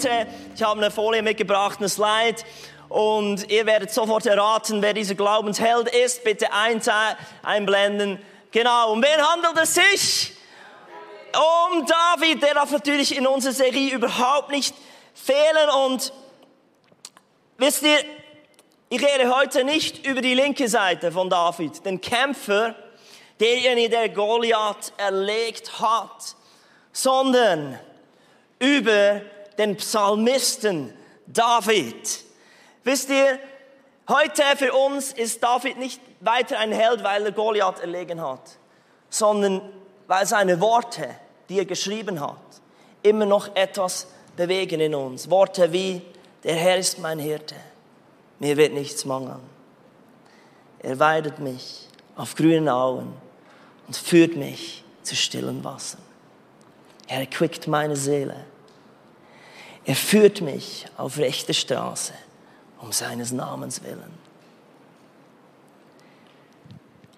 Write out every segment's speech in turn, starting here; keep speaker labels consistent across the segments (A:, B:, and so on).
A: heute. Ich habe eine Folie mitgebracht, eine Slide. Und ihr werdet sofort erraten, wer dieser Glaubensheld ist. Bitte einblenden. Genau. Um wen handelt es sich? Um David. Der darf natürlich in unserer Serie überhaupt nicht fehlen. Und wisst ihr, ich rede heute nicht über die linke Seite von David, den Kämpfer, derjenige, der Goliath erlegt hat, sondern über den Psalmisten David. Wisst ihr, heute für uns ist David nicht weiter ein Held, weil er Goliath erlegen hat, sondern weil seine Worte, die er geschrieben hat, immer noch etwas bewegen in uns. Worte wie, der Herr ist mein Hirte mir wird nichts mangeln. Er weidet mich auf grünen Auen und führt mich zu stillen Wassern. Er erquickt meine Seele. Er führt mich auf rechte Straße um seines Namens willen.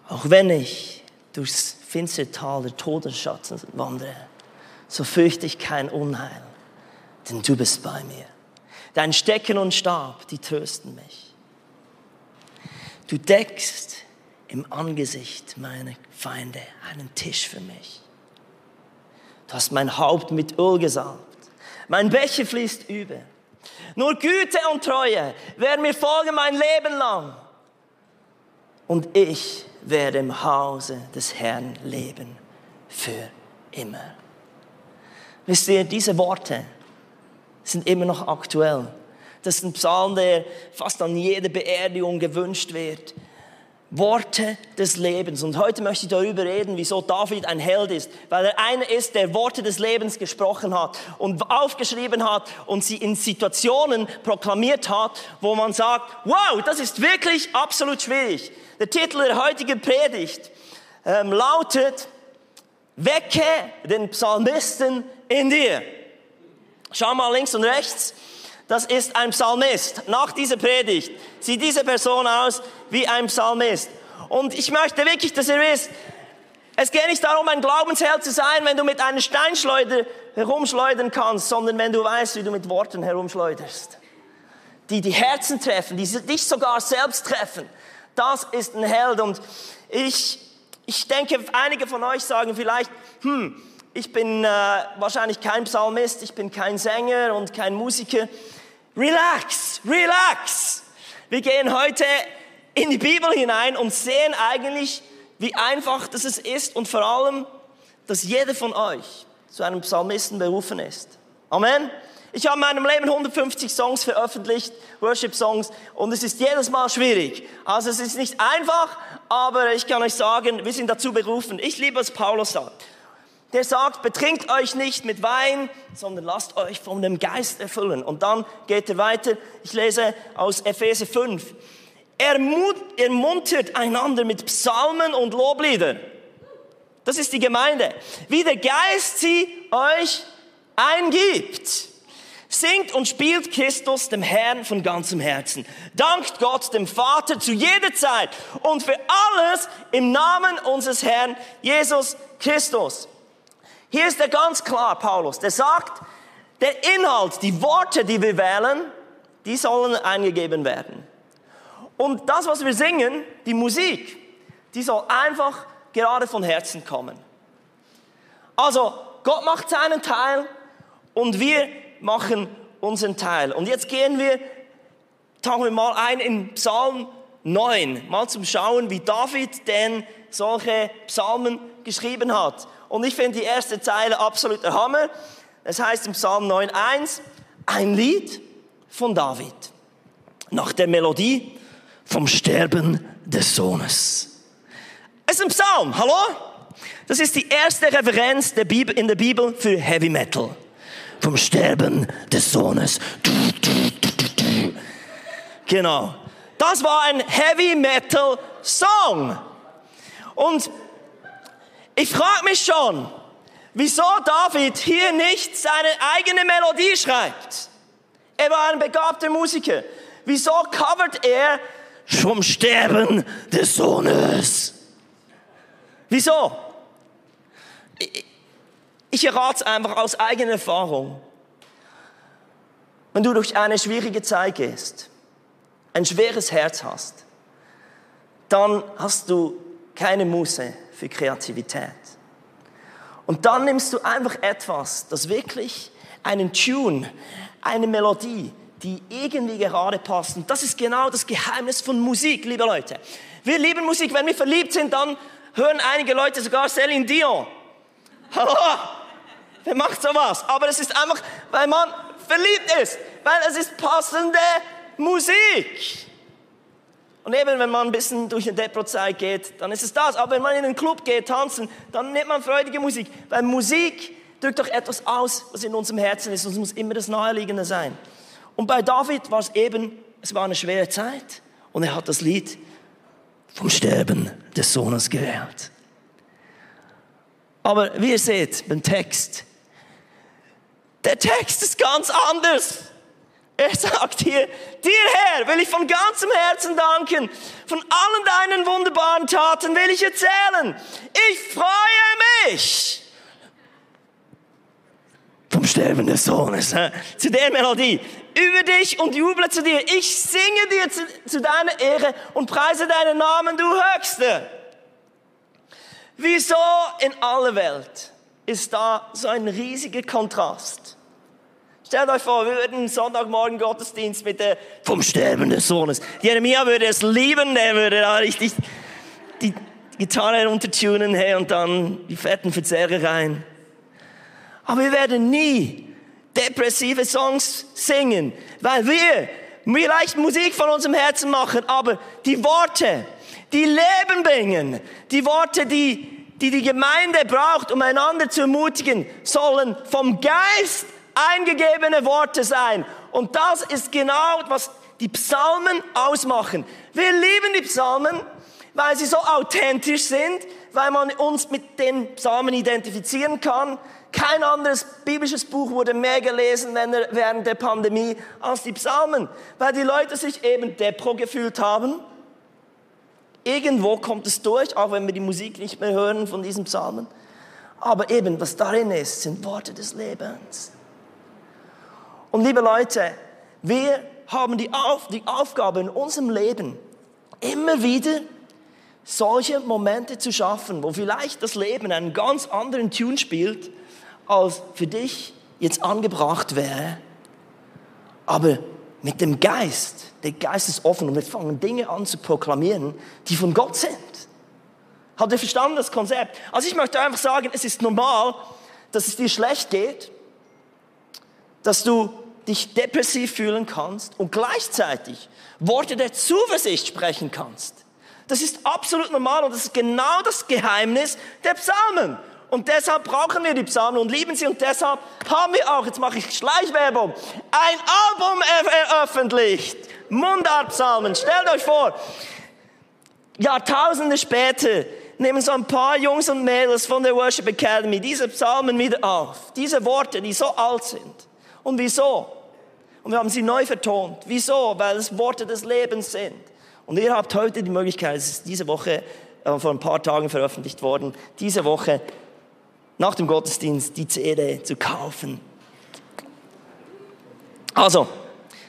A: Auch wenn ich durchs finstere Tal der Todesschatten wandere, so fürchte ich kein Unheil, denn du bist bei mir. Dein Stecken und Stab, die trösten mich. Du deckst im Angesicht meiner Feinde einen Tisch für mich. Du hast mein Haupt mit Öl gesalbt. Mein Becher fließt über. Nur Güte und Treue werden mir folgen mein Leben lang. Und ich werde im Hause des Herrn leben für immer. Wisst ihr, diese Worte, sind immer noch aktuell. Das ist ein Psalm, der fast an jeder Beerdigung gewünscht wird. Worte des Lebens. Und heute möchte ich darüber reden, wieso David ein Held ist. Weil er einer ist, der Worte des Lebens gesprochen hat und aufgeschrieben hat und sie in Situationen proklamiert hat, wo man sagt, wow, das ist wirklich absolut schwierig. Der Titel der heutigen Predigt ähm, lautet, Wecke den Psalmisten in dir. Schau mal links und rechts. Das ist ein Psalmist. Nach dieser Predigt sieht diese Person aus wie ein Psalmist. Und ich möchte wirklich, dass ihr wisst, es geht nicht darum, ein Glaubensheld zu sein, wenn du mit einer Steinschleuder herumschleudern kannst, sondern wenn du weißt, wie du mit Worten herumschleuderst. Die die Herzen treffen, die dich sogar selbst treffen. Das ist ein Held. Und ich, ich denke, einige von euch sagen vielleicht, hm, ich bin äh, wahrscheinlich kein Psalmist, ich bin kein Sänger und kein Musiker. Relax, relax. Wir gehen heute in die Bibel hinein und sehen eigentlich, wie einfach das ist und vor allem, dass jeder von euch zu einem Psalmisten berufen ist. Amen. Ich habe in meinem Leben 150 Songs veröffentlicht, Worship-Songs, und es ist jedes Mal schwierig. Also es ist nicht einfach, aber ich kann euch sagen, wir sind dazu berufen. Ich liebe, was Paulus sagt der sagt, betrinkt euch nicht mit Wein, sondern lasst euch von dem Geist erfüllen. Und dann geht er weiter. Ich lese aus Epheser 5. Ermuntert einander mit Psalmen und Lobliedern. Das ist die Gemeinde. Wie der Geist sie euch eingibt. Singt und spielt Christus dem Herrn von ganzem Herzen. Dankt Gott dem Vater zu jeder Zeit und für alles im Namen unseres Herrn Jesus Christus. Hier ist er ganz klar, Paulus, der sagt, der Inhalt, die Worte, die wir wählen, die sollen eingegeben werden. Und das, was wir singen, die Musik, die soll einfach gerade von Herzen kommen. Also, Gott macht seinen Teil und wir machen unseren Teil. Und jetzt gehen wir, tauchen wir mal ein in Psalm 9, mal zum Schauen, wie David denn solche Psalmen geschrieben hat. Und ich finde die erste Zeile absolut der Hammer. Es heißt im Psalm 9.1, ein Lied von David. Nach der Melodie vom Sterben des Sohnes. Es ist ein Psalm, hallo? Das ist die erste Referenz der Bibel, in der Bibel für Heavy Metal. Vom Sterben des Sohnes. Genau. Das war ein Heavy Metal Song. Und ich frage mich schon, wieso David hier nicht seine eigene Melodie schreibt. Er war ein begabter Musiker. Wieso covert er vom Sterben des Sohnes? Wieso? Ich, errate es einfach aus eigener Erfahrung. wenn du durch eine schwierige Zeit gehst, ein schweres Herz hast, dann hast du keine Muße für Kreativität. Und dann nimmst du einfach etwas, das wirklich einen Tune, eine Melodie, die irgendwie gerade passt. Und das ist genau das Geheimnis von Musik, liebe Leute. Wir lieben Musik. Wenn wir verliebt sind, dann hören einige Leute sogar Celine Dion. Hallo? Wer macht sowas? Aber es ist einfach, weil man verliebt ist. Weil es ist passende Musik. Und eben, wenn man ein bisschen durch eine Depro-Zeit geht, dann ist es das. Aber wenn man in einen Club geht, tanzen, dann nimmt man freudige Musik. Weil Musik drückt doch etwas aus, was in unserem Herzen ist. Und es muss immer das Naheliegende sein. Und bei David war es eben, es war eine schwere Zeit. Und er hat das Lied vom Sterben des Sohnes gehört. Aber wie ihr seht beim Text, der Text ist ganz anders. Er sagt hier, dir Herr will ich von ganzem Herzen danken. Von allen deinen wunderbaren Taten will ich erzählen. Ich freue mich. Vom Sterben des Sohnes. Zu der Melodie. Über dich und juble zu dir. Ich singe dir zu, zu deiner Ehre und preise deinen Namen, du Höchste. Wieso in aller Welt ist da so ein riesiger Kontrast? Stellt euch vor, wir würden Sonntagmorgen Gottesdienst mit der vom Sterben des Sohnes. Jeremia würde es lieben, der würde da richtig die Gitarre untertunen hey, und dann die fetten Verzerrer rein. Aber wir werden nie depressive Songs singen, weil wir vielleicht Musik von unserem Herzen machen, aber die Worte, die Leben bringen, die Worte, die die, die Gemeinde braucht, um einander zu ermutigen, sollen vom Geist eingegebene Worte sein. Und das ist genau, was die Psalmen ausmachen. Wir lieben die Psalmen, weil sie so authentisch sind, weil man uns mit den Psalmen identifizieren kann. Kein anderes biblisches Buch wurde mehr gelesen während der Pandemie als die Psalmen, weil die Leute sich eben depro gefühlt haben. Irgendwo kommt es durch, auch wenn wir die Musik nicht mehr hören von diesen Psalmen. Aber eben, was darin ist, sind Worte des Lebens. Und liebe Leute, wir haben die, Auf, die Aufgabe in unserem Leben, immer wieder solche Momente zu schaffen, wo vielleicht das Leben einen ganz anderen Tune spielt, als für dich jetzt angebracht wäre. Aber mit dem Geist, der Geist ist offen und wir fangen Dinge an zu proklamieren, die von Gott sind. Habt ihr verstanden das Konzept? Also ich möchte einfach sagen, es ist normal, dass es dir schlecht geht, dass du dich depressiv fühlen kannst und gleichzeitig Worte der Zuversicht sprechen kannst. Das ist absolut normal und das ist genau das Geheimnis der Psalmen. Und deshalb brauchen wir die Psalmen und lieben sie und deshalb haben wir auch, jetzt mache ich Schleichwerbung, ein Album veröffentlicht. Mundart-Psalmen. Stellt euch vor, Jahrtausende später nehmen so ein paar Jungs und Mädels von der Worship Academy diese Psalmen wieder auf. Diese Worte, die so alt sind. Und wieso? Und wir haben sie neu vertont. Wieso? Weil es Worte des Lebens sind. Und ihr habt heute die Möglichkeit, es ist diese Woche äh, vor ein paar Tagen veröffentlicht worden, diese Woche nach dem Gottesdienst die CD zu kaufen. Also,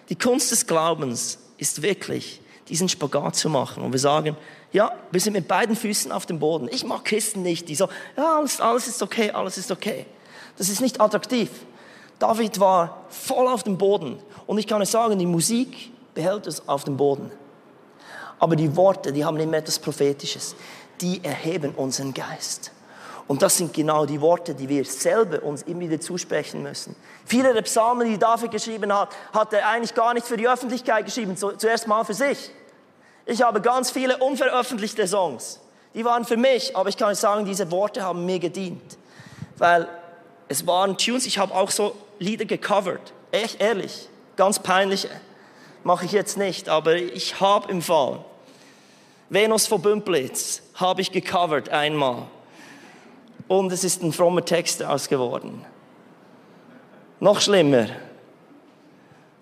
A: die Kunst des Glaubens ist wirklich, diesen Spagat zu machen. Und wir sagen, ja, wir sind mit beiden Füßen auf dem Boden. Ich mag Christen nicht, die so, ja, alles, alles ist okay, alles ist okay. Das ist nicht attraktiv. David war voll auf dem Boden. Und ich kann euch sagen, die Musik behält es auf dem Boden. Aber die Worte, die haben immer etwas Prophetisches. Die erheben unseren Geist. Und das sind genau die Worte, die wir selber uns immer wieder zusprechen müssen. Viele der Psalmen, die David geschrieben hat, hat er eigentlich gar nicht für die Öffentlichkeit geschrieben, zuerst mal für sich. Ich habe ganz viele unveröffentlichte Songs. Die waren für mich, aber ich kann euch sagen, diese Worte haben mir gedient. Weil es waren Tunes, ich habe auch so Lieder gecovert. Echt ehrlich, ganz peinliche. Mache ich jetzt nicht, aber ich habe im Fall. Venus von Bümplitz habe ich gecovert einmal. Und es ist ein frommer Text daraus geworden. Noch schlimmer.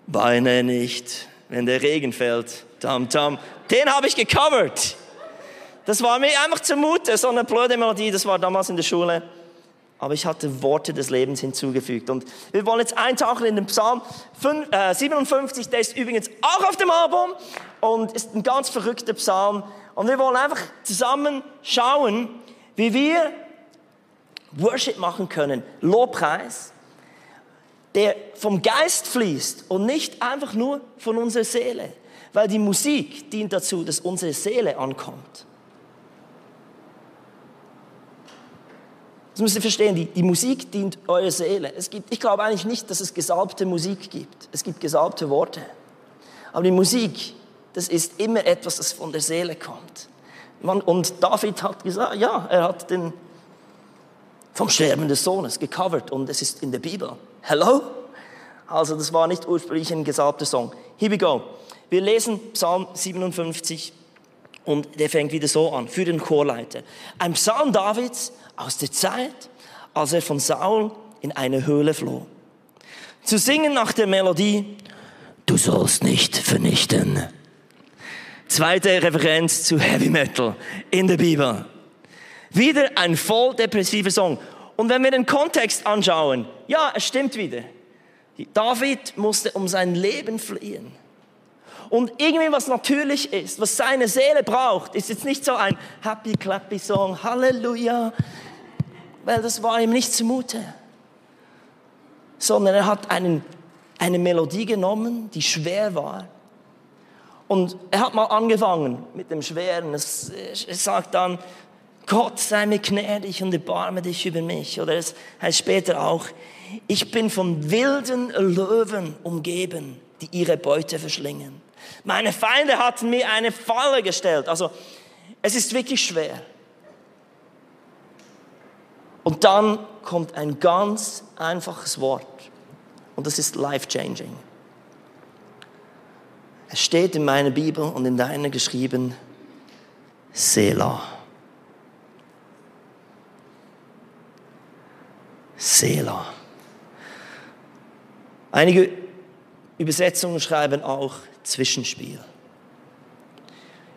A: Weine nicht, wenn der Regen fällt. Tam, tam. Den habe ich gecovert. Das war mir einfach zumute, so eine blöde Melodie, das war damals in der Schule. Aber ich hatte Worte des Lebens hinzugefügt. Und wir wollen jetzt eintauchen in den Psalm 5, äh, 57, der ist übrigens auch auf dem Album und ist ein ganz verrückter Psalm. Und wir wollen einfach zusammen schauen, wie wir Worship machen können, Lobpreis, der vom Geist fließt und nicht einfach nur von unserer Seele. Weil die Musik dient dazu, dass unsere Seele ankommt. Das müsst ihr verstehen, die, die Musik dient eurer Seele. Es gibt, ich glaube eigentlich nicht, dass es gesalbte Musik gibt. Es gibt gesalbte Worte. Aber die Musik, das ist immer etwas, das von der Seele kommt. Und David hat gesagt, ja, er hat den vom Sterben des Sohnes gecovert und es ist in der Bibel. Hello? Also das war nicht ursprünglich ein gesalbter Song. Here we go. Wir lesen Psalm 57 und der fängt wieder so an, für den Chorleiter. Ein Psalm Davids aus der Zeit, als er von Saul in eine Höhle floh. Zu singen nach der Melodie, du sollst nicht vernichten. Zweite Referenz zu Heavy Metal in der Bibel. Wieder ein voll depressiver Song. Und wenn wir den Kontext anschauen, ja, es stimmt wieder. David musste um sein Leben fliehen. Und irgendwie was natürlich ist, was seine Seele braucht, ist jetzt nicht so ein happy clappy Song, Halleluja, weil das war ihm nicht zumute. Sondern er hat einen, eine Melodie genommen, die schwer war. Und er hat mal angefangen mit dem Schweren. Es, es sagt dann, Gott sei mir gnädig und erbarme dich über mich. Oder es heißt später auch, ich bin von wilden Löwen umgeben, die ihre Beute verschlingen. Meine Feinde hatten mir eine Falle gestellt. Also es ist wirklich schwer. Und dann kommt ein ganz einfaches Wort und das ist life-changing. Es steht in meiner Bibel und in deiner geschrieben, Selah. Selah. Einige Übersetzungen schreiben auch Zwischenspiel.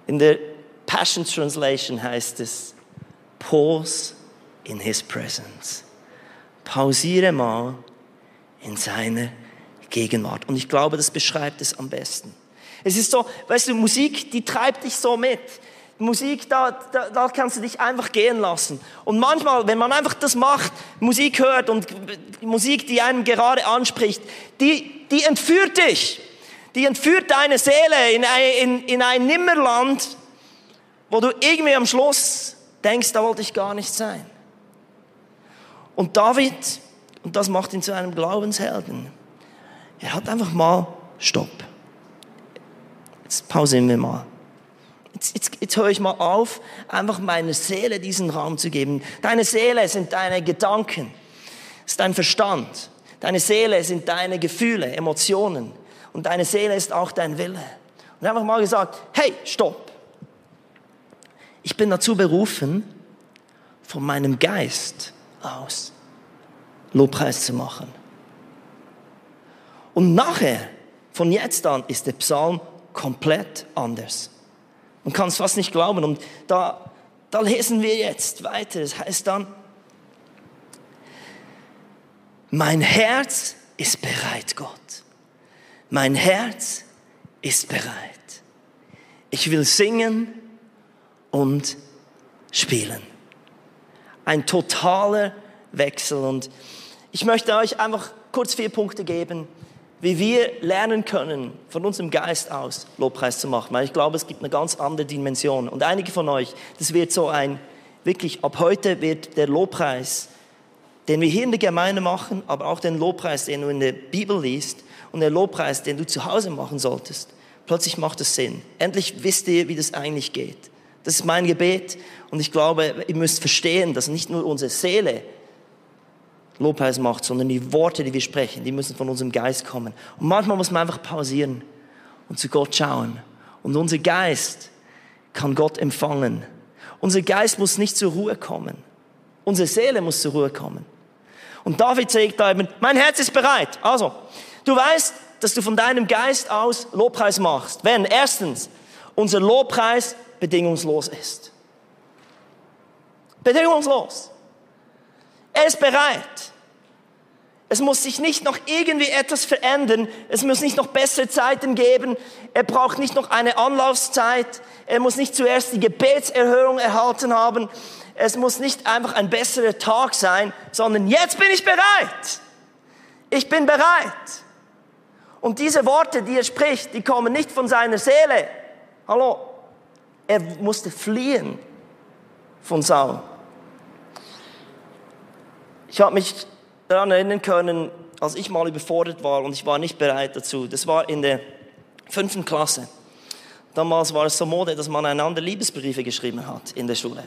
A: In der Passion Translation heißt es Pause in His Presence. Pausiere mal in seiner Gegenwart. Und ich glaube, das beschreibt es am besten. Es ist so, weißt du, Musik, die treibt dich so mit. Musik, da, da, da kannst du dich einfach gehen lassen. Und manchmal, wenn man einfach das macht, Musik hört und Musik, die einem gerade anspricht, die, die entführt dich. Die entführt deine Seele in ein, in, in ein Nimmerland, wo du irgendwie am Schluss denkst, da wollte ich gar nicht sein. Und David, und das macht ihn zu einem Glaubenshelden, er hat einfach mal Stopp. Jetzt pausieren wir mal. Jetzt, jetzt, jetzt höre ich mal auf, einfach meiner Seele diesen Raum zu geben. Deine Seele sind deine Gedanken, ist dein Verstand. Deine Seele sind deine Gefühle, Emotionen. Und deine Seele ist auch dein Wille. Und einfach mal gesagt, hey, stopp. Ich bin dazu berufen, von meinem Geist aus Lobpreis zu machen. Und nachher, von jetzt an, ist der Psalm komplett anders. Man kann es fast nicht glauben. Und da, da lesen wir jetzt weiter. Es das heißt dann, mein Herz ist bereit, Gott. Mein Herz ist bereit. Ich will singen und spielen. Ein totaler Wechsel. Und ich möchte euch einfach kurz vier Punkte geben, wie wir lernen können, von unserem Geist aus Lobpreis zu machen. Weil ich glaube, es gibt eine ganz andere Dimension. Und einige von euch, das wird so ein, wirklich, ab heute wird der Lobpreis, den wir hier in der Gemeinde machen, aber auch den Lobpreis, den du in der Bibel liest und der Lobpreis, den du zu Hause machen solltest, plötzlich macht es Sinn. Endlich wisst ihr, wie das eigentlich geht. Das ist mein Gebet und ich glaube, ihr müsst verstehen, dass nicht nur unsere Seele Lobpreis macht, sondern die Worte, die wir sprechen, die müssen von unserem Geist kommen. Und manchmal muss man einfach pausieren und zu Gott schauen. Und unser Geist kann Gott empfangen. Unser Geist muss nicht zur Ruhe kommen. Unsere Seele muss zur Ruhe kommen. Und David sagt da eben, mein Herz ist bereit. Also, du weißt, dass du von deinem Geist aus Lobpreis machst. Wenn erstens unser Lobpreis bedingungslos ist. Bedingungslos. Er ist bereit. Es muss sich nicht noch irgendwie etwas verändern. Es muss nicht noch bessere Zeiten geben. Er braucht nicht noch eine Anlaufzeit. Er muss nicht zuerst die Gebetserhörung erhalten haben. Es muss nicht einfach ein besserer Tag sein, sondern jetzt bin ich bereit. Ich bin bereit. Und diese Worte, die er spricht, die kommen nicht von seiner Seele. Hallo. Er musste fliehen von Saul. Ich habe mich daran erinnern können, als ich mal überfordert war und ich war nicht bereit dazu. Das war in der fünften Klasse. Damals war es so Mode, dass man einander Liebesbriefe geschrieben hat in der Schule.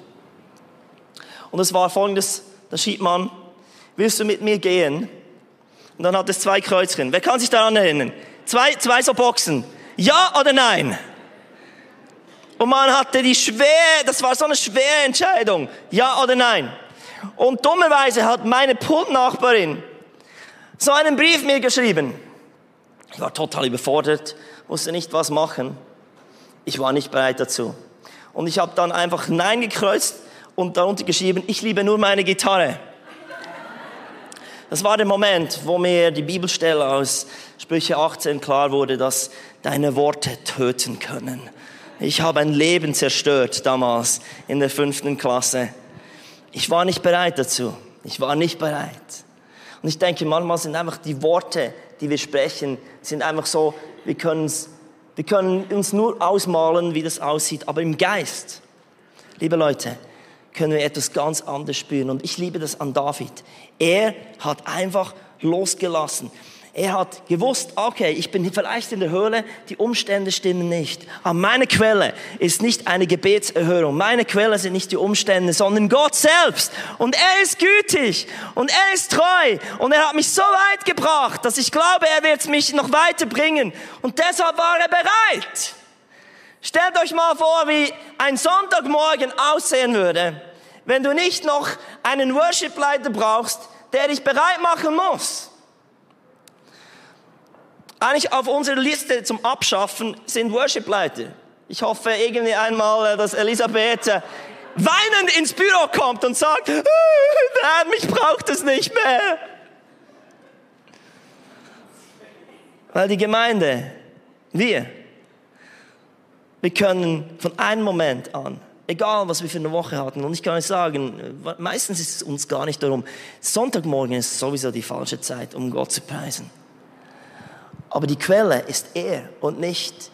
A: Und es war folgendes, da schrieb man, willst du mit mir gehen? Und dann hat es zwei Kreuzchen. Wer kann sich daran erinnern? Zwei, zwei so Boxen. Ja oder nein? Und man hatte die schwer, das war so eine schwere Entscheidung. Ja oder nein? Und dummerweise hat meine Pultnachbarin so einen Brief mir geschrieben. Ich war total überfordert, wusste nicht, was machen. Ich war nicht bereit dazu. Und ich habe dann einfach Nein gekreuzt und darunter geschrieben, ich liebe nur meine Gitarre. Das war der Moment, wo mir die Bibelstelle aus Sprüche 18 klar wurde, dass deine Worte töten können. Ich habe ein Leben zerstört damals in der fünften Klasse. Ich war nicht bereit dazu. Ich war nicht bereit. Und ich denke, manchmal sind einfach die Worte, die wir sprechen, sind einfach so, wir, wir können uns nur ausmalen, wie das aussieht, aber im Geist, liebe Leute, können wir etwas ganz anderes spüren. Und ich liebe das an David. Er hat einfach losgelassen. Er hat gewusst, okay, ich bin vielleicht in der Höhle, die Umstände stimmen nicht. Aber meine Quelle ist nicht eine Gebetserhörung. Meine Quelle sind nicht die Umstände, sondern Gott selbst. Und er ist gütig und er ist treu und er hat mich so weit gebracht, dass ich glaube, er wird mich noch weiterbringen. Und deshalb war er bereit. Stellt euch mal vor, wie ein Sonntagmorgen aussehen würde, wenn du nicht noch einen Worship-Leiter brauchst, der dich bereit machen muss. Eigentlich auf unserer Liste zum Abschaffen sind Worship-Leiter. Ich hoffe irgendwie einmal, dass Elisabeth äh, weinend ins Büro kommt und sagt, äh, Herr, mich braucht es nicht mehr. Weil die Gemeinde, wir, wir können von einem Moment an, egal was wir für eine Woche hatten, und ich kann euch sagen, meistens ist es uns gar nicht darum, Sonntagmorgen ist sowieso die falsche Zeit, um Gott zu preisen. Aber die Quelle ist er und nicht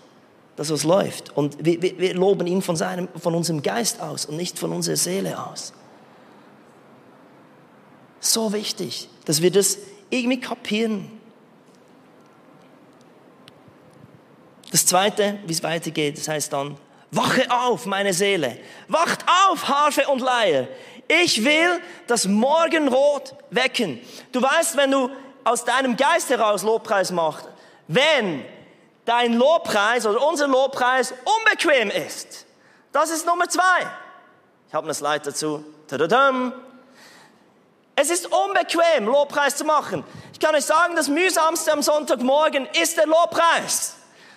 A: das, was läuft. Und wir, wir, wir loben ihn von, seinem, von unserem Geist aus und nicht von unserer Seele aus. So wichtig, dass wir das irgendwie kapieren. Das zweite, wie es weitergeht, das heißt dann, wache auf, meine Seele. Wacht auf, Harfe und Leier. Ich will das Morgenrot wecken. Du weißt, wenn du aus deinem Geist heraus Lobpreis machst, wenn dein Lobpreis oder unser Lobpreis unbequem ist. Das ist Nummer zwei. Ich habe eine Slide dazu. Es ist unbequem, Lobpreis zu machen. Ich kann euch sagen, das mühsamste am Sonntagmorgen ist der Lobpreis.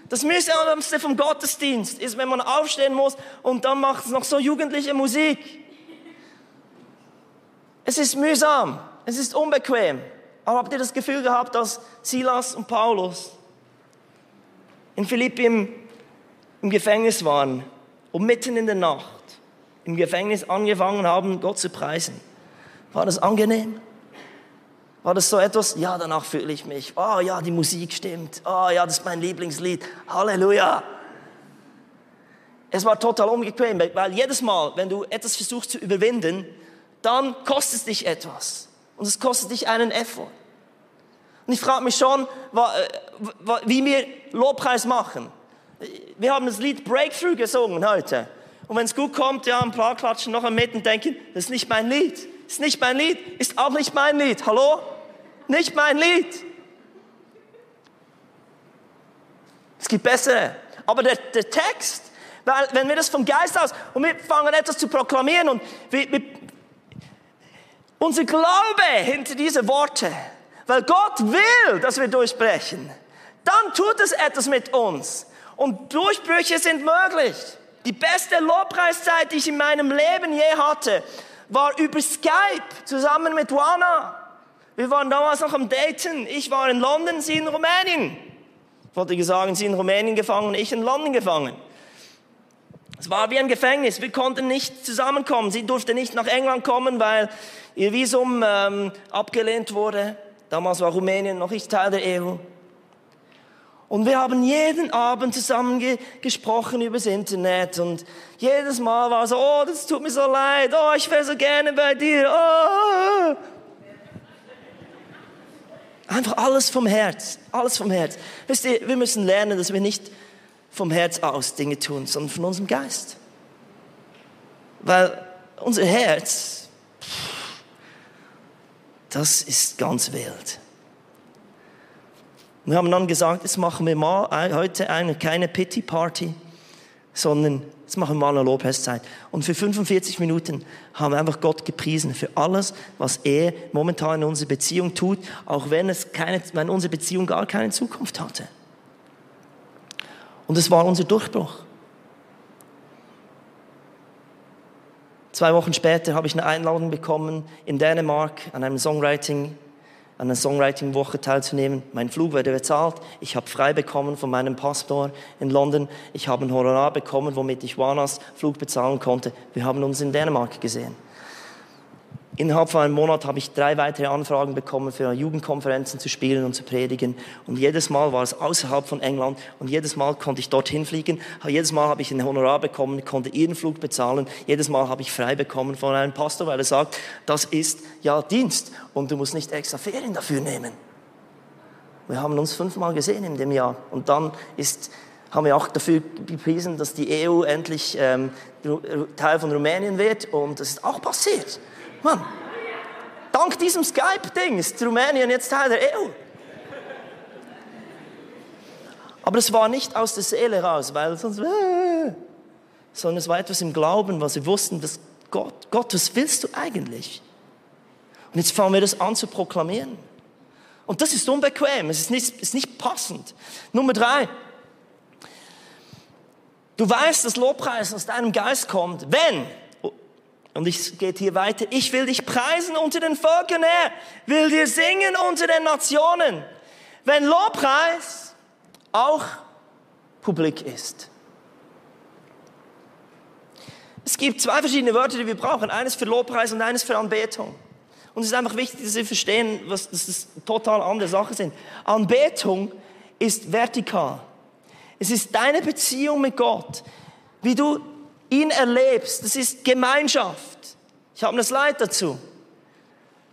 A: Das mühsamste vom Gottesdienst ist, wenn man aufstehen muss und dann macht es noch so jugendliche Musik. Es ist mühsam, es ist unbequem. Aber habt ihr das Gefühl gehabt, dass Silas und Paulus in Philippi im, im Gefängnis waren und mitten in der Nacht im Gefängnis angefangen haben, Gott zu preisen. War das angenehm? War das so etwas? Ja, danach fühle ich mich. Oh ja, die Musik stimmt. Oh ja, das ist mein Lieblingslied. Halleluja. Es war total unbequem, weil jedes Mal, wenn du etwas versuchst zu überwinden, dann kostet es dich etwas. Und es kostet dich einen Effort. Und ich frage mich schon, äh, wie wir Lobpreis machen. Wir haben das Lied Breakthrough gesungen heute. Und wenn es gut kommt, ja, ein paar klatschen noch mit und denken, das ist nicht mein Lied. Das ist nicht mein Lied. Ist auch nicht mein Lied. Hallo? Nicht mein Lied. Es gibt bessere. Aber der, der Text, weil, wenn wir das vom Geist aus und wir fangen etwas zu proklamieren und wir, wir, unser Glaube hinter diese Worte, weil Gott will, dass wir durchbrechen, dann tut es etwas mit uns. Und Durchbrüche sind möglich. Die beste Lobpreiszeit, die ich in meinem Leben je hatte, war über Skype zusammen mit Juana. Wir waren damals noch am Daten. Ich war in London, sie in Rumänien. Ich wollte sagen, sie in Rumänien gefangen, ich in London gefangen. Es war wie ein Gefängnis. Wir konnten nicht zusammenkommen. Sie durfte nicht nach England kommen, weil ihr Visum ähm, abgelehnt wurde. Damals war Rumänien noch nicht Teil der EU. Und wir haben jeden Abend zusammen ge gesprochen übers Internet und jedes Mal war so, oh, das tut mir so leid, oh, ich wäre so gerne bei dir, oh. Einfach alles vom Herz, alles vom Herz. Wisst ihr, wir müssen lernen, dass wir nicht vom Herz aus Dinge tun, sondern von unserem Geist. Weil unser Herz, das ist ganz wild. Wir haben dann gesagt, jetzt machen wir mal heute eine, keine Pity Party, sondern jetzt machen wir mal eine Lobpreiszeit. Und für 45 Minuten haben wir einfach Gott gepriesen für alles, was er momentan in unserer Beziehung tut, auch wenn es keine, wenn unsere Beziehung gar keine Zukunft hatte. Und es war unser Durchbruch. Zwei Wochen später habe ich eine Einladung bekommen, in Dänemark an einem Songwriting an einer Songwriting-Woche teilzunehmen. Mein Flug wurde bezahlt. Ich habe frei bekommen von meinem Pastor in London. Ich habe ein Honorar bekommen, womit ich Wanas Flug bezahlen konnte. Wir haben uns in Dänemark gesehen. Innerhalb von einem Monat habe ich drei weitere Anfragen bekommen, für Jugendkonferenzen zu spielen und zu predigen. Und jedes Mal war es außerhalb von England und jedes Mal konnte ich dorthin fliegen. Jedes Mal habe ich ein Honorar bekommen, konnte ihren Flug bezahlen. Jedes Mal habe ich frei bekommen von einem Pastor, weil er sagt, das ist ja Dienst und du musst nicht extra Ferien dafür nehmen. Wir haben uns fünfmal gesehen in dem Jahr und dann ist haben wir auch dafür gepriesen, dass die EU endlich ähm, Teil von Rumänien wird und das ist auch passiert. Mann, dank diesem Skype-Ding ist Rumänien jetzt Teil der EU. Aber es war nicht aus der Seele raus, weil sonst, äh, sondern es war etwas im Glauben, was sie wussten, dass Gott, Gott, was willst du eigentlich? Und jetzt fangen wir das an zu proklamieren. Und das ist unbequem, es ist nicht, ist nicht passend. Nummer drei. Du weißt, dass Lobpreis aus deinem Geist kommt, wenn und ich geht hier weiter. Ich will dich preisen unter den Völkern, Herr. Will dir singen unter den Nationen. Wenn Lobpreis auch publik ist. Es gibt zwei verschiedene Wörter, die wir brauchen. Eines für Lobpreis und eines für Anbetung. Und es ist einfach wichtig, dass Sie verstehen, was, dass das total andere Sachen sind. Anbetung ist vertikal. Es ist deine Beziehung mit Gott, wie du ihn erlebst, das ist Gemeinschaft. Ich habe eine Slide dazu.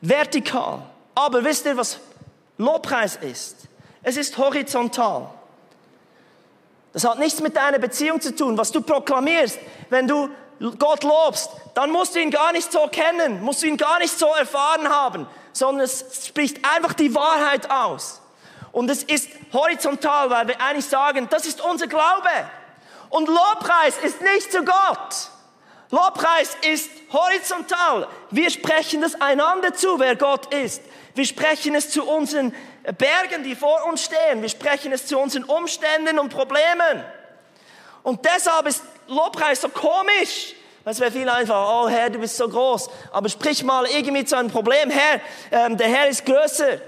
A: Vertikal. Aber wisst ihr, was Lobpreis ist? Es ist horizontal. Das hat nichts mit deiner Beziehung zu tun. Was du proklamierst, wenn du Gott lobst, dann musst du ihn gar nicht so kennen, musst du ihn gar nicht so erfahren haben, sondern es spricht einfach die Wahrheit aus. Und es ist horizontal, weil wir eigentlich sagen, das ist unser Glaube. Und Lobpreis ist nicht zu Gott. Lobpreis ist horizontal. Wir sprechen das einander zu, wer Gott ist. Wir sprechen es zu unseren Bergen, die vor uns stehen. Wir sprechen es zu unseren Umständen und Problemen. Und deshalb ist Lobpreis so komisch. Es wäre viel einfacher, oh Herr, du bist so groß. Aber sprich mal irgendwie zu einem Problem, Herr, ähm, der Herr ist größer.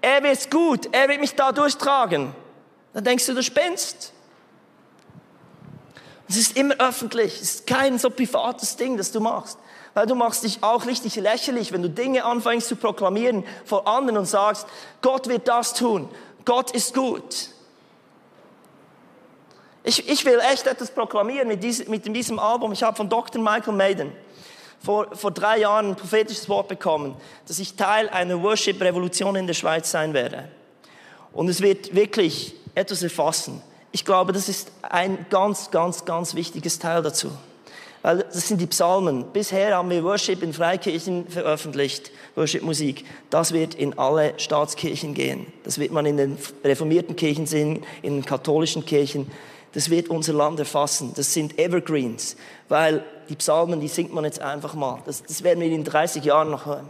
A: Er wird gut, er wird mich da durchtragen. Dann denkst du, du spinnst. Es ist immer öffentlich. Es ist kein so privates Ding, das du machst. Weil du machst dich auch richtig lächerlich, wenn du Dinge anfängst zu proklamieren vor anderen und sagst, Gott wird das tun. Gott ist gut. Ich, ich will echt etwas proklamieren mit diesem, mit diesem Album. Ich habe von Dr. Michael Maiden vor, vor drei Jahren ein prophetisches Wort bekommen, dass ich Teil einer Worship-Revolution in der Schweiz sein werde. Und es wird wirklich etwas erfassen ich glaube, das ist ein ganz, ganz, ganz wichtiges Teil dazu. Weil das sind die Psalmen. Bisher haben wir Worship in Freikirchen veröffentlicht, Worship-Musik. Das wird in alle Staatskirchen gehen. Das wird man in den reformierten Kirchen sehen, in den katholischen Kirchen. Das wird unser Land erfassen. Das sind Evergreens, weil die Psalmen, die singt man jetzt einfach mal. Das, das werden wir in 30 Jahren noch hören.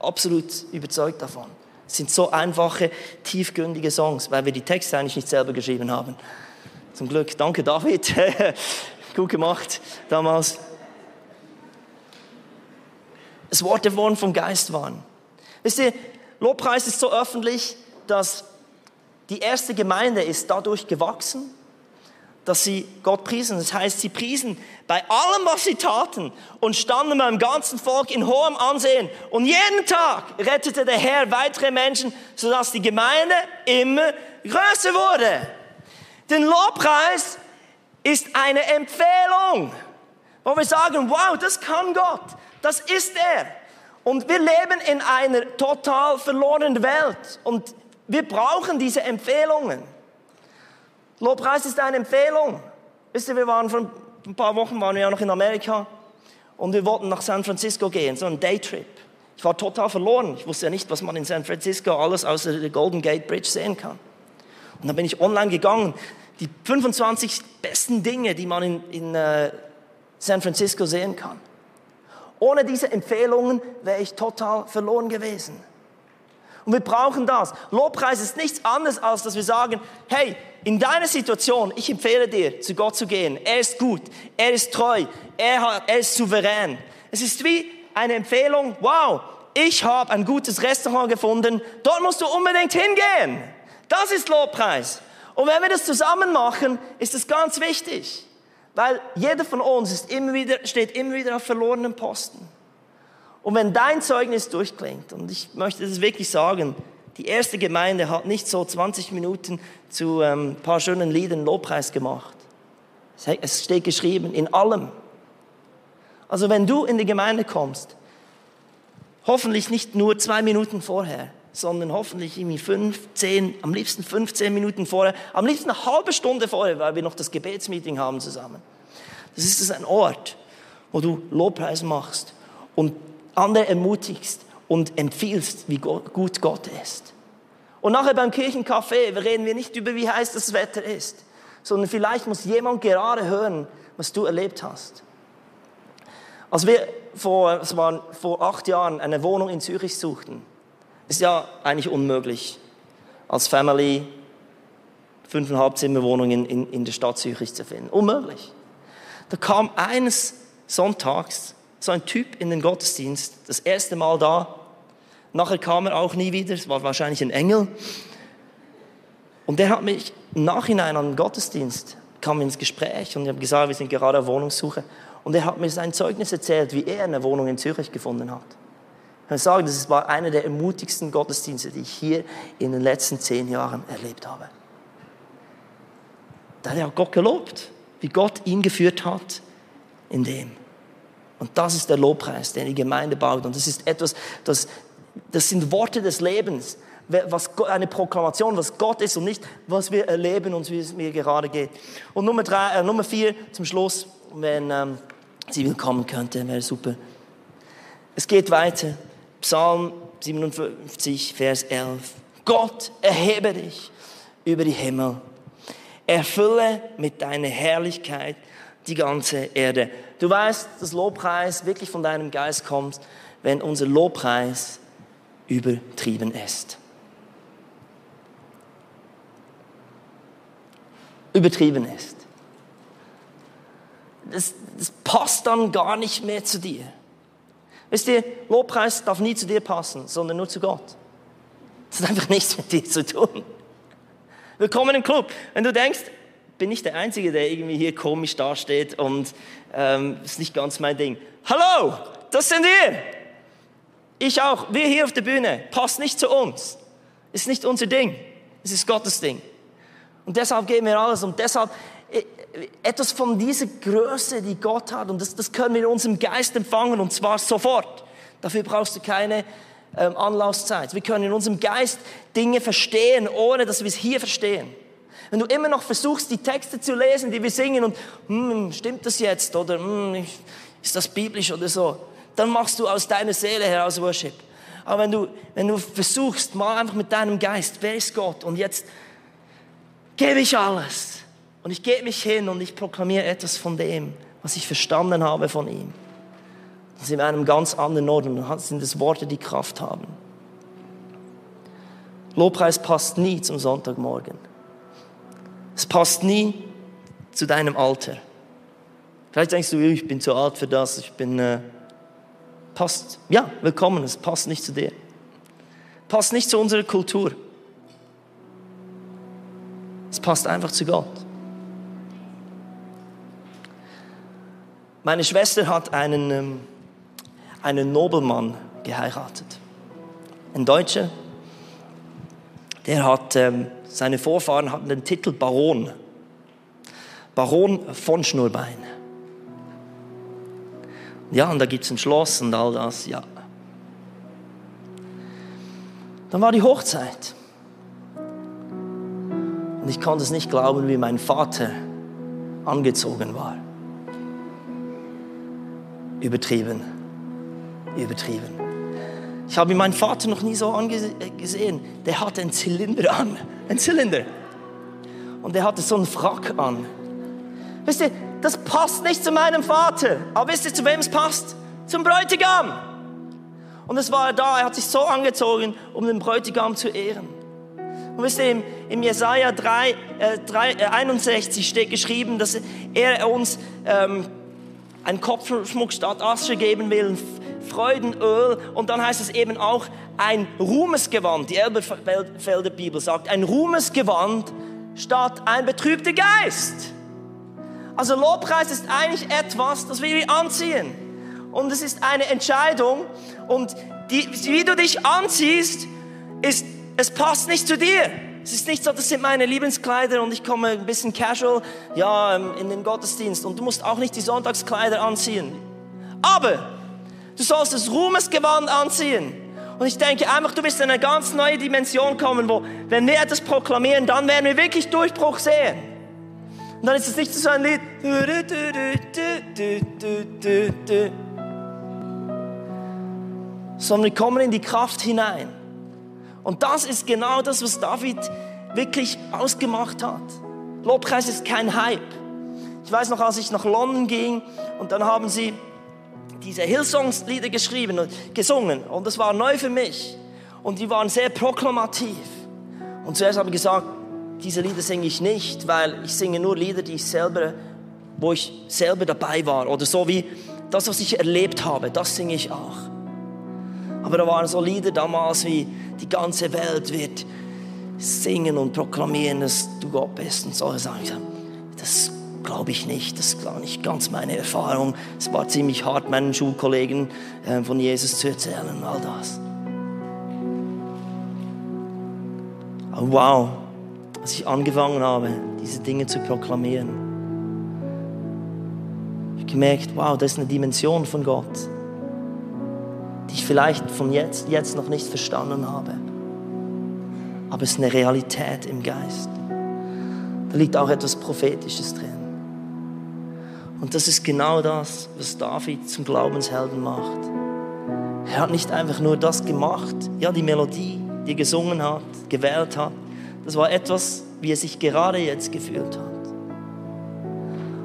A: Absolut überzeugt davon. Es sind so einfache, tiefgründige Songs, weil wir die Texte eigentlich nicht selber geschrieben haben. Zum Glück. Danke, David. Gut gemacht damals. es Worte wurden vom Geist waren. Wisst ihr, Lobpreis ist so öffentlich, dass die erste Gemeinde ist dadurch gewachsen, dass sie Gott priesen. Das heißt, sie priesen bei allem, was sie taten und standen beim ganzen Volk in hohem Ansehen. Und jeden Tag rettete der Herr weitere Menschen, sodass die Gemeinde immer größer wurde. Den Lobpreis ist eine Empfehlung, wo wir sagen, wow, das kann Gott, das ist er. Und wir leben in einer total verlorenen Welt und wir brauchen diese Empfehlungen. Lobpreis ist eine Empfehlung. Wisst ihr, wir waren vor ein paar Wochen waren wir ja noch in Amerika und wir wollten nach San Francisco gehen, so ein Daytrip. Ich war total verloren. Ich wusste ja nicht, was man in San Francisco alles außer der Golden Gate Bridge sehen kann. Und dann bin ich online gegangen, die 25 besten Dinge, die man in, in uh, San Francisco sehen kann. Ohne diese Empfehlungen wäre ich total verloren gewesen. Und wir brauchen das. Lobpreis ist nichts anderes, als dass wir sagen, hey, in deiner Situation, ich empfehle dir, zu Gott zu gehen. Er ist gut, er ist treu, er, hat, er ist souverän. Es ist wie eine Empfehlung, wow, ich habe ein gutes Restaurant gefunden, dort musst du unbedingt hingehen. Das ist Lobpreis. Und wenn wir das zusammen machen, ist das ganz wichtig, weil jeder von uns ist immer wieder, steht immer wieder auf verlorenen Posten. Und wenn dein Zeugnis durchklingt, und ich möchte das wirklich sagen, die erste Gemeinde hat nicht so 20 Minuten zu ähm, ein paar schönen Liedern Lobpreis gemacht. Es steht geschrieben, in allem. Also wenn du in die Gemeinde kommst, hoffentlich nicht nur zwei Minuten vorher, sondern hoffentlich irgendwie fünf, zehn, am liebsten 15 Minuten vorher, am liebsten eine halbe Stunde vorher, weil wir noch das Gebetsmeeting haben zusammen. Das ist ein Ort, wo du Lobpreis machst und andere ermutigst und empfiehlst, wie gut Gott ist. Und nachher beim Kirchencafé reden wir nicht über, wie heiß das Wetter ist, sondern vielleicht muss jemand gerade hören, was du erlebt hast. Als wir vor, es waren vor acht Jahren eine Wohnung in Zürich suchten, ist ja eigentlich unmöglich, als Family fünfeinhalb Zimmerwohnungen in, in der Stadt Zürich zu finden. Unmöglich. Da kam eines Sonntags so ein Typ in den Gottesdienst, das erste Mal da. Nachher kam er auch nie wieder, es war wahrscheinlich ein Engel. Und der hat mich im Nachhinein an den Gottesdienst, kam ins Gespräch und ich habe gesagt, wir sind gerade auf Wohnungssuche. Und er hat mir sein Zeugnis erzählt, wie er eine Wohnung in Zürich gefunden hat. Ich kann sagen, das war einer der ermutigsten Gottesdienste, die ich hier in den letzten zehn Jahren erlebt habe. Da hat er auch Gott gelobt, wie Gott ihn geführt hat in dem. Und das ist der Lobpreis, den die Gemeinde baut. Und das ist etwas, das, das sind Worte des Lebens. Was, eine Proklamation, was Gott ist und nicht, was wir erleben und wie es mir gerade geht. Und Nummer, drei, äh, Nummer vier zum Schluss, wenn ähm, sie willkommen könnte, wäre super. Es geht weiter. Psalm 57, Vers 11. Gott, erhebe dich über die Himmel. Erfülle mit deiner Herrlichkeit die ganze Erde. Du weißt, dass Lobpreis wirklich von deinem Geist kommt, wenn unser Lobpreis übertrieben ist. Übertrieben ist. Das, das passt dann gar nicht mehr zu dir. Wisst ihr, Lobpreis darf nie zu dir passen, sondern nur zu Gott. Das hat einfach nichts mit dir zu tun. Willkommen im Club. Wenn du denkst, bin ich der Einzige, der irgendwie hier komisch dasteht und ähm, ist nicht ganz mein Ding. Hallo, das sind wir. Ich auch. Wir hier auf der Bühne. Passt nicht zu uns. Ist nicht unser Ding. Es ist Gottes Ding. Und deshalb geben wir alles. Und deshalb äh, etwas von dieser Größe, die Gott hat. Und das, das können wir in unserem Geist empfangen. Und zwar sofort. Dafür brauchst du keine ähm, Anlaufzeit. Wir können in unserem Geist Dinge verstehen, ohne dass wir es hier verstehen. Wenn du immer noch versuchst, die Texte zu lesen, die wir singen und, hm, stimmt das jetzt oder hm, ist das biblisch oder so, dann machst du aus deiner Seele heraus Worship. Aber wenn du, wenn du versuchst, mal einfach mit deinem Geist, wer ist Gott? Und jetzt gebe ich alles. Und ich gebe mich hin und ich proklamiere etwas von dem, was ich verstanden habe von ihm. Das ist in einem ganz anderen Ort und dann sind es Worte, die Kraft haben. Lobpreis passt nie zum Sonntagmorgen. Es passt nie zu deinem Alter. Vielleicht denkst du, ich bin zu alt für das, ich bin äh, passt, ja, willkommen, es passt nicht zu dir. Passt nicht zu unserer Kultur. Es passt einfach zu Gott. Meine Schwester hat einen, ähm, einen Nobelmann geheiratet. Ein Deutscher, der hat, ähm, seine Vorfahren hatten den Titel Baron. Baron von Schnurbein. Ja, und da gibt es ein Schloss und all das, ja. Dann war die Hochzeit. Und ich konnte es nicht glauben, wie mein Vater angezogen war. Übertrieben. Übertrieben. Ich habe meinen Vater noch nie so angesehen. Der hatte einen Zylinder an. Ein Zylinder. Und der hatte so einen Frack an. Wisst ihr, das passt nicht zu meinem Vater. Aber wisst ihr, zu wem es passt? Zum Bräutigam. Und es war er da, er hat sich so angezogen, um den Bräutigam zu ehren. Und wisst ihr, im, Jesaja 3, äh, 3, äh, 61 steht geschrieben, dass er uns ähm, einen Kopfschmuck statt Asche geben will, Freudenöl. Und dann heißt es eben auch ein Ruhmesgewand. Die Elberfelder Bibel sagt, ein Ruhmesgewand statt ein betrübter Geist. Also Lobpreis ist eigentlich etwas, das wir anziehen. Und es ist eine Entscheidung. Und die, wie du dich anziehst, ist, es passt nicht zu dir. Es ist nicht so, das sind meine Lieblingskleider und ich komme ein bisschen casual, ja, ähm, in den Gottesdienst. Und du musst auch nicht die Sonntagskleider anziehen. Aber du sollst das Ruhmesgewand anziehen. Und ich denke einfach, du bist in eine ganz neue Dimension kommen, wo, wenn wir etwas proklamieren, dann werden wir wirklich Durchbruch sehen. Und dann ist es nicht so ein Lied. Sondern wir kommen in die Kraft hinein. Und das ist genau das, was David wirklich ausgemacht hat. Lobpreis ist kein Hype. Ich weiß noch, als ich nach London ging und dann haben sie diese Hillsongs-Lieder geschrieben und gesungen und das war neu für mich und die waren sehr proklamativ. Und zuerst habe ich gesagt, diese Lieder singe ich nicht, weil ich singe nur Lieder, die ich selber, wo ich selber dabei war oder so wie das, was ich erlebt habe, das singe ich auch. Aber da waren so Lieder damals wie die ganze Welt wird singen und proklamieren, dass du Gott bist und solche. Das glaube ich nicht, das gar nicht ganz meine Erfahrung. Es war ziemlich hart, meinen Schulkollegen äh, von Jesus zu erzählen all das. Aber wow, als ich angefangen habe, diese Dinge zu proklamieren, ich gemerkt, wow, das ist eine Dimension von Gott, die ich vielleicht von jetzt, jetzt noch nicht verstanden habe. Aber es ist eine Realität im Geist. Da liegt auch etwas Prophetisches drin. Und das ist genau das, was David zum Glaubenshelden macht. Er hat nicht einfach nur das gemacht, ja, die Melodie, die er gesungen hat, gewählt hat, das war etwas, wie er sich gerade jetzt gefühlt hat.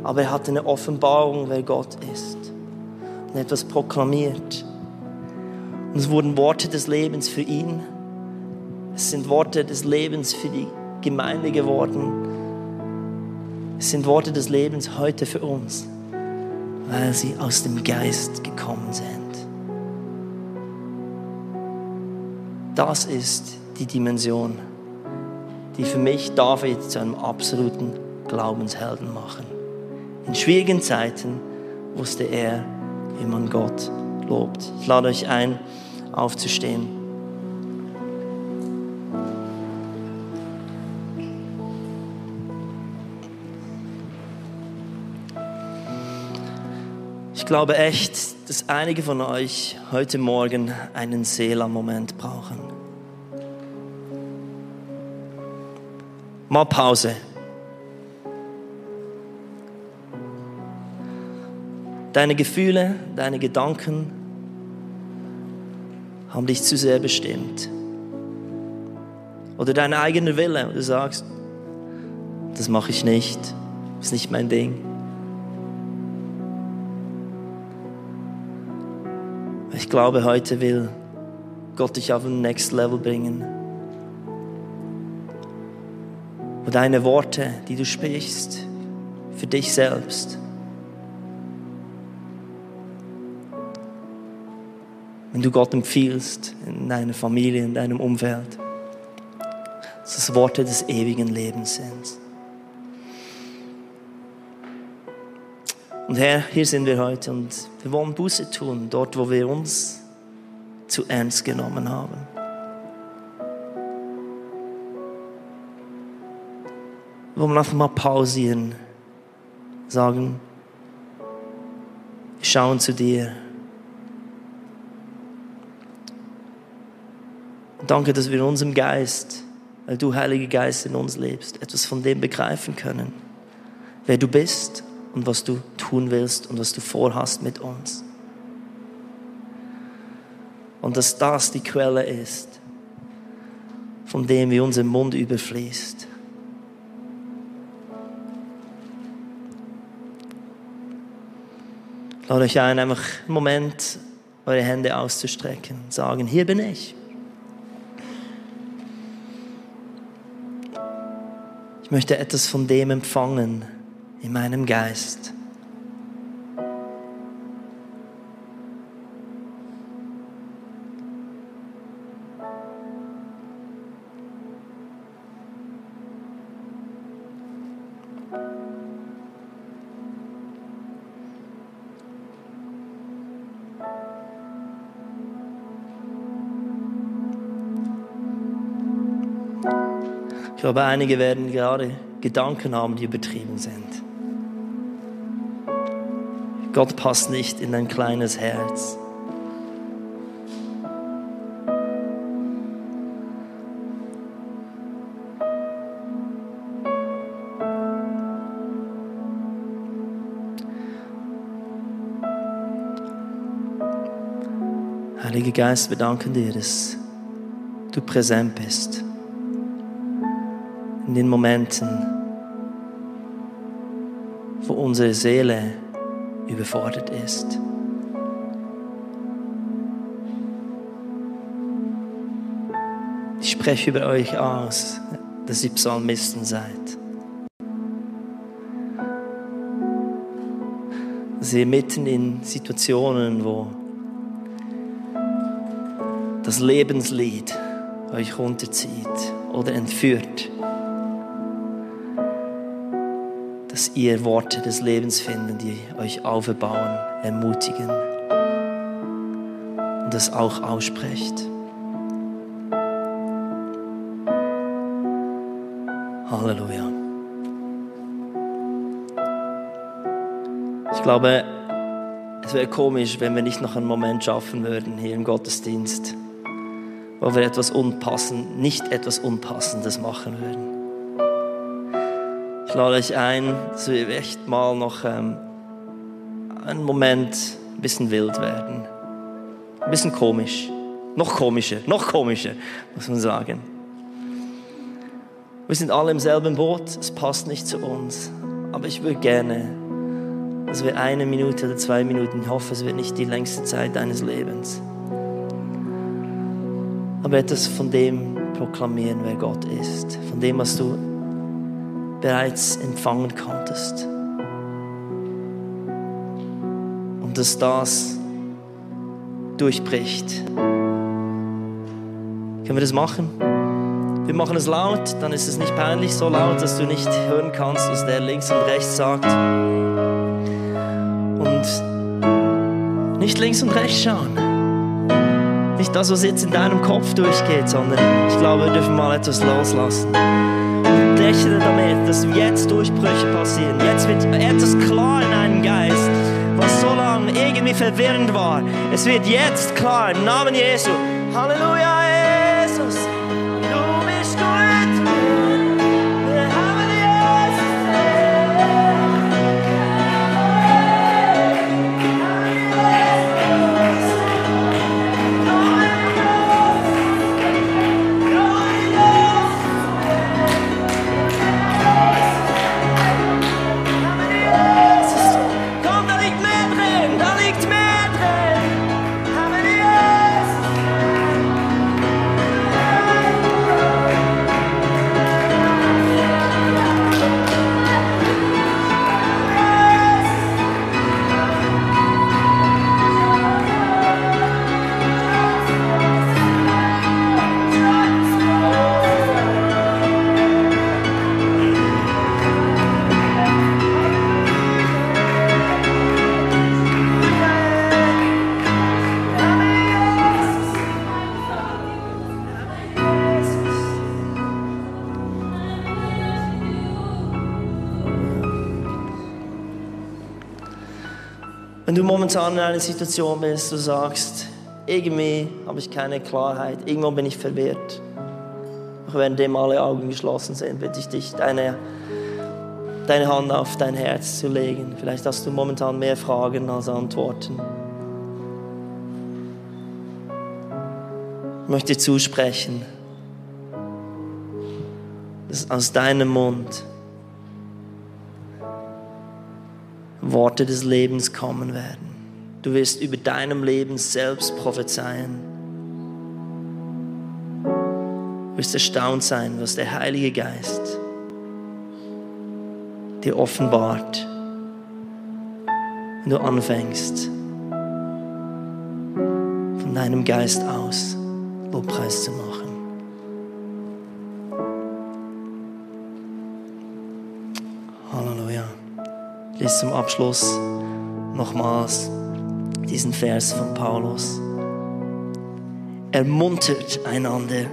A: Aber er hatte eine Offenbarung, wer Gott ist. Und etwas proklamiert. Und es wurden Worte des Lebens für ihn. Es sind Worte des Lebens für die Gemeinde geworden. Es sind Worte des Lebens heute für uns, weil sie aus dem Geist gekommen sind. Das ist die Dimension die für mich David zu einem absoluten Glaubenshelden machen. In schwierigen Zeiten wusste er, wie man Gott lobt. Ich lade euch ein, aufzustehen. Ich glaube echt, dass einige von euch heute Morgen einen Seela-Moment brauchen. Mal Pause. Deine Gefühle, deine Gedanken haben dich zu sehr bestimmt. Oder dein eigener Wille, du sagst, das mache ich nicht, ist nicht mein Ding. Ich glaube, heute will Gott dich auf ein Next Level bringen. Deine Worte, die du sprichst, für dich selbst, wenn du Gott empfiehlst in deiner Familie, in deinem Umfeld, dass es Worte des ewigen Lebens sind. Und Herr, hier sind wir heute und wir wollen Buße tun, dort, wo wir uns zu ernst genommen haben. Wir wollen einfach mal pausieren, sagen, schauen zu dir. Danke, dass wir in unserem Geist, weil du, Heiliger Geist, in uns lebst, etwas von dem begreifen können, wer du bist und was du tun willst und was du vorhast mit uns. Und dass das die Quelle ist, von dem wie unser Mund überfließt. Lade euch ein, einfach einen Moment eure Hände auszustrecken und sagen, hier bin ich. Ich möchte etwas von dem empfangen in meinem Geist. Ich glaube, einige werden gerade Gedanken haben, die übertrieben sind. Gott passt nicht in ein kleines Herz. Heiliger Geist, wir danken dir, dass du präsent bist in den Momenten, wo unsere Seele überfordert ist. Ich spreche über euch aus, dass ihr Psalmisten seid. Dass ihr mitten in Situationen, wo das Lebenslied euch runterzieht oder entführt, ihr Worte des Lebens finden, die euch aufbauen, ermutigen und das auch aussprecht. Halleluja. Ich glaube, es wäre komisch, wenn wir nicht noch einen Moment schaffen würden hier im Gottesdienst, wo wir etwas unpassend, nicht etwas Unpassendes machen würden. Ich lade euch ein, dass wir echt mal noch ähm, einen Moment ein bisschen wild werden. Ein bisschen komisch. Noch komischer, noch komischer, muss man sagen. Wir sind alle im selben Boot, es passt nicht zu uns. Aber ich würde gerne, dass wir eine Minute oder zwei Minuten, ich hoffe, es wird nicht die längste Zeit deines Lebens, aber etwas von dem proklamieren, wer Gott ist, von dem, was du bereits empfangen konntest. Und dass das durchbricht. Können wir das machen? Wir machen es laut, dann ist es nicht peinlich so laut, dass du nicht hören kannst, was der links und rechts sagt. Und nicht links und rechts schauen. Nicht das, was jetzt in deinem Kopf durchgeht, sondern ich glaube, wir dürfen mal etwas loslassen rechne damit, dass jetzt Durchbrüche passieren. Jetzt wird etwas klar in deinem Geist, was so lange irgendwie verwirrend war. Es wird jetzt klar im Namen Jesu. Halleluja, momentan in einer Situation bist, du sagst, irgendwie habe ich keine Klarheit, irgendwo bin ich verwirrt. Auch wenn dem alle Augen geschlossen sind, bitte ich dich, deine, deine Hand auf dein Herz zu legen. Vielleicht hast du momentan mehr Fragen als Antworten. Ich möchte zusprechen, dass aus deinem Mund Worte des Lebens kommen werden. Du wirst über deinem Leben selbst prophezeien. Du wirst erstaunt sein, was der Heilige Geist dir offenbart, wenn du anfängst, von deinem Geist aus Lobpreis zu machen. Halleluja. Lese zum Abschluss nochmals diesen Vers von Paulus. Ermuntert einander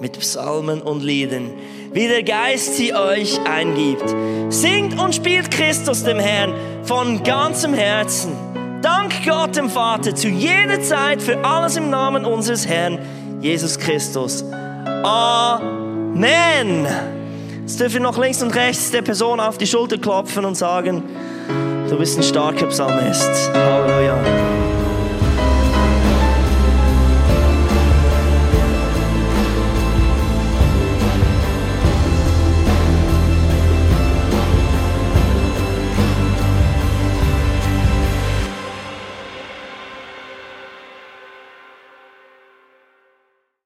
A: mit Psalmen und Liedern, wie der Geist sie euch eingibt. Singt und spielt Christus dem Herrn von ganzem Herzen. Dank Gott dem Vater zu jeder Zeit für alles im Namen unseres Herrn Jesus Christus. Amen. Jetzt dürfen wir noch links und rechts der Person auf die Schulter klopfen und sagen, du bist ein starker Psalmist. Halleluja.